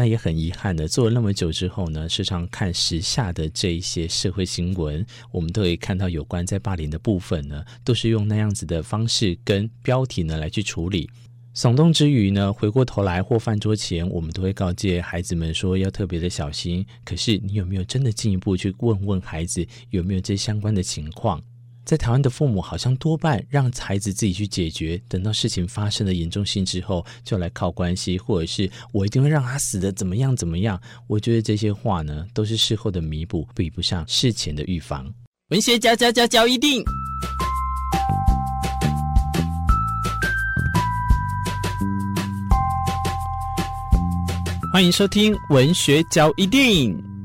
那也很遗憾的，做了那么久之后呢，时常看时下的这一些社会新闻，我们都可以看到有关在霸凌的部分呢，都是用那样子的方式跟标题呢来去处理。耸动之余呢，回过头来或饭桌前，我们都会告诫孩子们说要特别的小心。可是你有没有真的进一步去问问孩子有没有这相关的情况？在台湾的父母好像多半让孩子自己去解决，等到事情发生的严重性之后，就来靠关系，或者是我一定会让他死的怎么样怎么样。我觉得这些话呢，都是事后的弥补，比不上事前的预防。文学家家家教一定。欢迎收听文学交一定。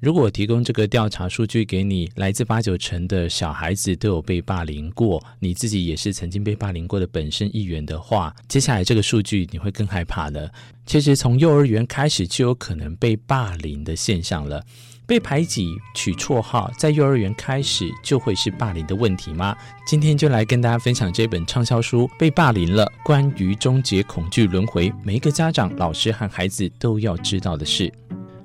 如果我提供这个调查数据给你，来自八九成的小孩子都有被霸凌过，你自己也是曾经被霸凌过的本身一员的话，接下来这个数据你会更害怕的。其实从幼儿园开始就有可能被霸凌的现象了。被排挤、取绰号，在幼儿园开始就会是霸凌的问题吗？今天就来跟大家分享这本畅销书《被霸凌了》，关于终结恐惧轮回，每一个家长、老师和孩子都要知道的事。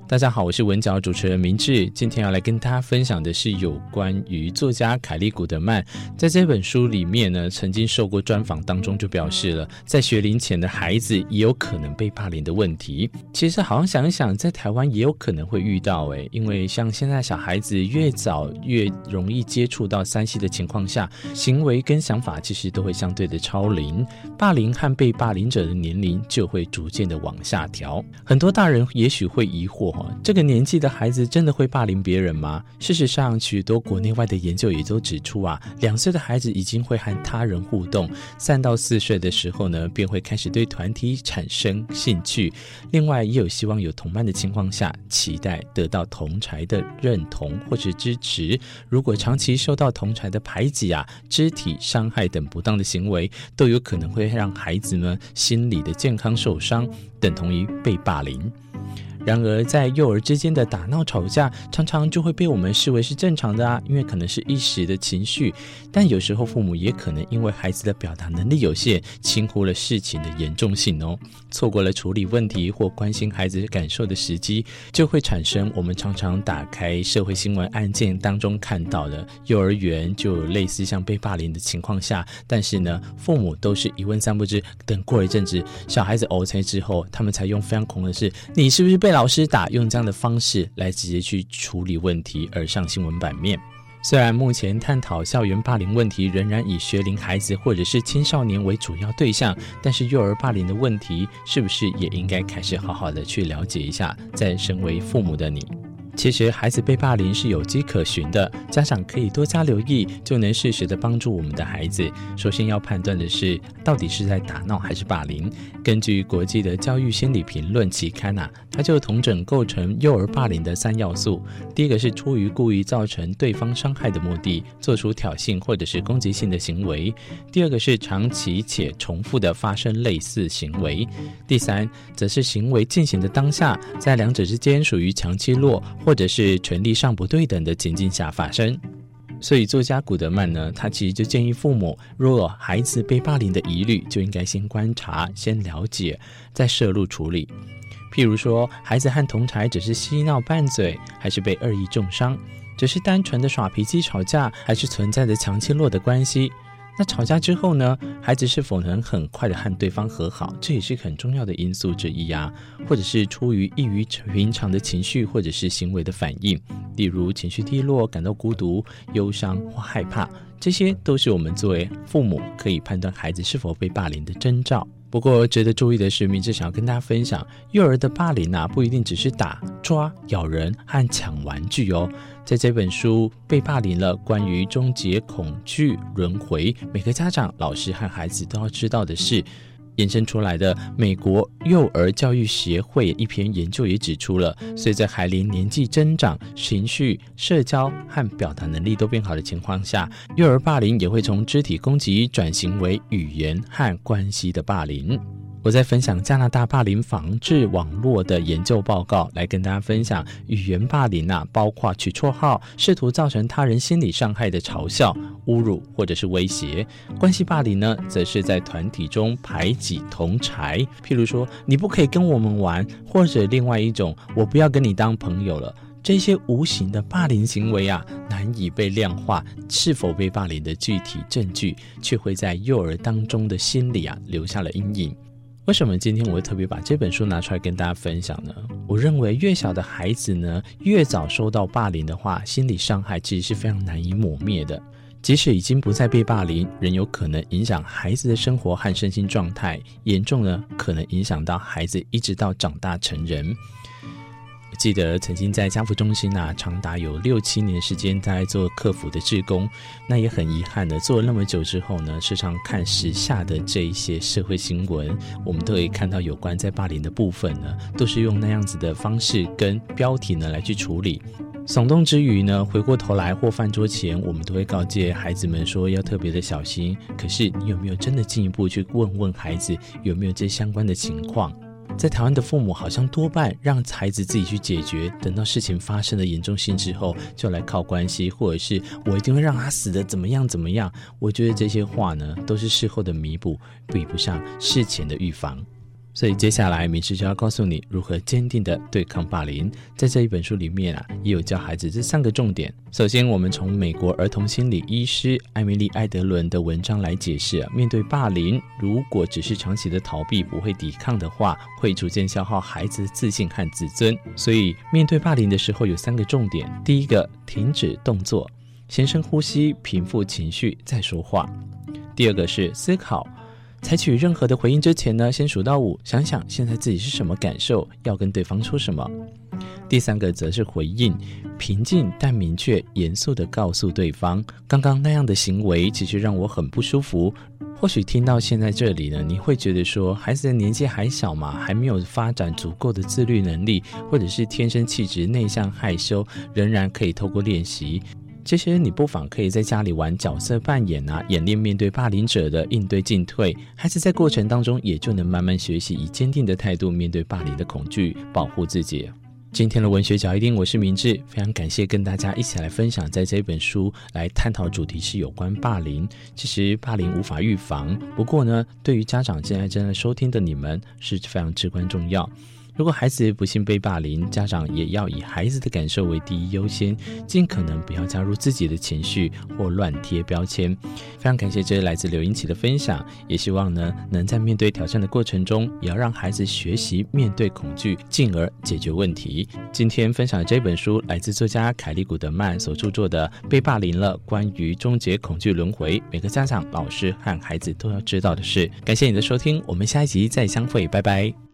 大家好，我是文角主持人明志。今天要来跟大家分享的是有关于作家凯利·古德曼在这本书里面呢，曾经受过专访当中就表示了，在学龄前的孩子也有可能被霸凌的问题。其实好像想一想，在台湾也有可能会遇到诶，因为像现在小孩子越早越容易接触到 3C 的情况下，行为跟想法其实都会相对的超龄，霸凌和被霸凌者的年龄就会逐渐的往下调。很多大人也许会疑惑。这个年纪的孩子真的会霸凌别人吗？事实上，许多国内外的研究也都指出啊，两岁的孩子已经会和他人互动，三到四岁的时候呢，便会开始对团体产生兴趣。另外，也有希望有同伴的情况下，期待得到同侪的认同或是支持。如果长期受到同侪的排挤啊、肢体伤害等不当的行为，都有可能会让孩子们心理的健康受伤，等同于被霸凌。然而，在幼儿之间的打闹吵架，常常就会被我们视为是正常的啊，因为可能是一时的情绪。但有时候，父母也可能因为孩子的表达能力有限，轻忽了事情的严重性哦，错过了处理问题或关心孩子感受的时机，就会产生我们常常打开社会新闻案件当中看到的幼儿园就有类似像被霸凌的情况下，但是呢，父母都是一问三不知，等过一阵子，小孩子呕才之后，他们才用非常恐的是，你是不是被老师打，用这样的方式来直接去处理问题而上新闻版面。虽然目前探讨校园霸凌问题仍然以学龄孩子或者是青少年为主要对象，但是幼儿霸凌的问题是不是也应该开始好好的去了解一下？在身为父母的你。其实孩子被霸凌是有迹可循的，家长可以多加留意，就能适时的帮助我们的孩子。首先要判断的是，到底是在打闹还是霸凌。根据国际的教育心理评论期刊啊，它就同整构成幼儿霸凌的三要素。第一个是出于故意造成对方伤害的目的，做出挑衅或者是攻击性的行为；第二个是长期且重复的发生类似行为；第三，则是行为进行的当下，在两者之间属于强欺弱。或者是权力上不对等的情境下发生，所以作家古德曼呢，他其实就建议父母，若有孩子被霸凌的疑虑，就应该先观察、先了解，再涉入处理。譬如说，孩子和同侪只是嬉闹拌嘴，还是被恶意中伤，只是单纯的耍脾气吵架，还是存在着强欺弱的关系。那吵架之后呢，孩子是否能很快的和对方和好，这也是很重要的因素之一啊。或者是出于异于平常的情绪或者是行为的反应，例如情绪低落、感到孤独、忧伤或害怕，这些都是我们作为父母可以判断孩子是否被霸凌的征兆。不过值得注意的是，明志想要跟大家分享，幼儿的霸凌啊，不一定只是打、抓、咬人和抢玩具哦。在这本书被霸凌了，关于终结恐惧轮回，每个家长、老师和孩子都要知道的是。延伸出来的美国幼儿教育协会一篇研究也指出了，随着孩龄年纪增长，情绪、社交和表达能力都变好的情况下，幼儿霸凌也会从肢体攻击转型为语言和关系的霸凌。我在分享加拿大霸凌防治网络的研究报告，来跟大家分享语言霸凌啊，包括取绰号、试图造成他人心理伤害的嘲笑、侮辱或者是威胁；关系霸凌呢，则是在团体中排挤同侪，譬如说你不可以跟我们玩，或者另外一种我不要跟你当朋友了。这些无形的霸凌行为啊，难以被量化，是否被霸凌的具体证据，却会在幼儿当中的心里啊留下了阴影。为什么今天我会特别把这本书拿出来跟大家分享呢？我认为越小的孩子呢，越早受到霸凌的话，心理伤害其实是非常难以抹灭的。即使已经不再被霸凌，仍有可能影响孩子的生活和身心状态，严重呢，可能影响到孩子一直到长大成人。记得曾经在家福中心啊，长达有六七年时间在做客服的志工，那也很遗憾的，做了那么久之后呢，时常看时下的这一些社会新闻，我们都可以看到有关在霸凌的部分呢，都是用那样子的方式跟标题呢来去处理，耸动之余呢，回过头来或饭桌前，我们都会告诫孩子们说要特别的小心。可是你有没有真的进一步去问问孩子有没有这相关的情况？在台湾的父母好像多半让孩子自己去解决，等到事情发生的严重性之后，就来靠关系，或者是我一定会让他死的怎么样怎么样。我觉得这些话呢，都是事后的弥补，比不上事前的预防。所以接下来，明师就要告诉你如何坚定地对抗霸凌。在这一本书里面啊，也有教孩子这三个重点。首先，我们从美国儿童心理医师艾米丽·艾德伦的文章来解释，面对霸凌，如果只是长期的逃避，不会抵抗的话，会逐渐消耗孩子的自信和自尊。所以，面对霸凌的时候，有三个重点：第一个，停止动作，先深呼吸，平复情绪，再说话；第二个是思考。采取任何的回应之前呢，先数到五，想想现在自己是什么感受，要跟对方说什么。第三个则是回应，平静但明确、严肃地告诉对方，刚刚那样的行为其实让我很不舒服。或许听到现在这里呢，你会觉得说，孩子的年纪还小嘛，还没有发展足够的自律能力，或者是天生气质内向害羞，仍然可以透过练习。其实你不妨可以在家里玩角色扮演啊，演练面对霸凌者的应对进退，孩子在过程当中也就能慢慢学习以坚定的态度面对霸凌的恐惧，保护自己。今天的文学角一定，我是明志，非常感谢跟大家一起来分享，在这本书来探讨主题是有关霸凌。其实霸凌无法预防，不过呢，对于家长现在正在收听的你们是非常至关重要。如果孩子不幸被霸凌，家长也要以孩子的感受为第一优先，尽可能不要加入自己的情绪或乱贴标签。非常感谢这位来自刘英奇的分享，也希望呢能在面对挑战的过程中，也要让孩子学习面对恐惧，进而解决问题。今天分享的这本书来自作家凯利古德曼所著作的《被霸凌了：关于终结恐惧轮回》，每个家长、老师和孩子都要知道的事。感谢你的收听，我们下一集再相会，拜拜。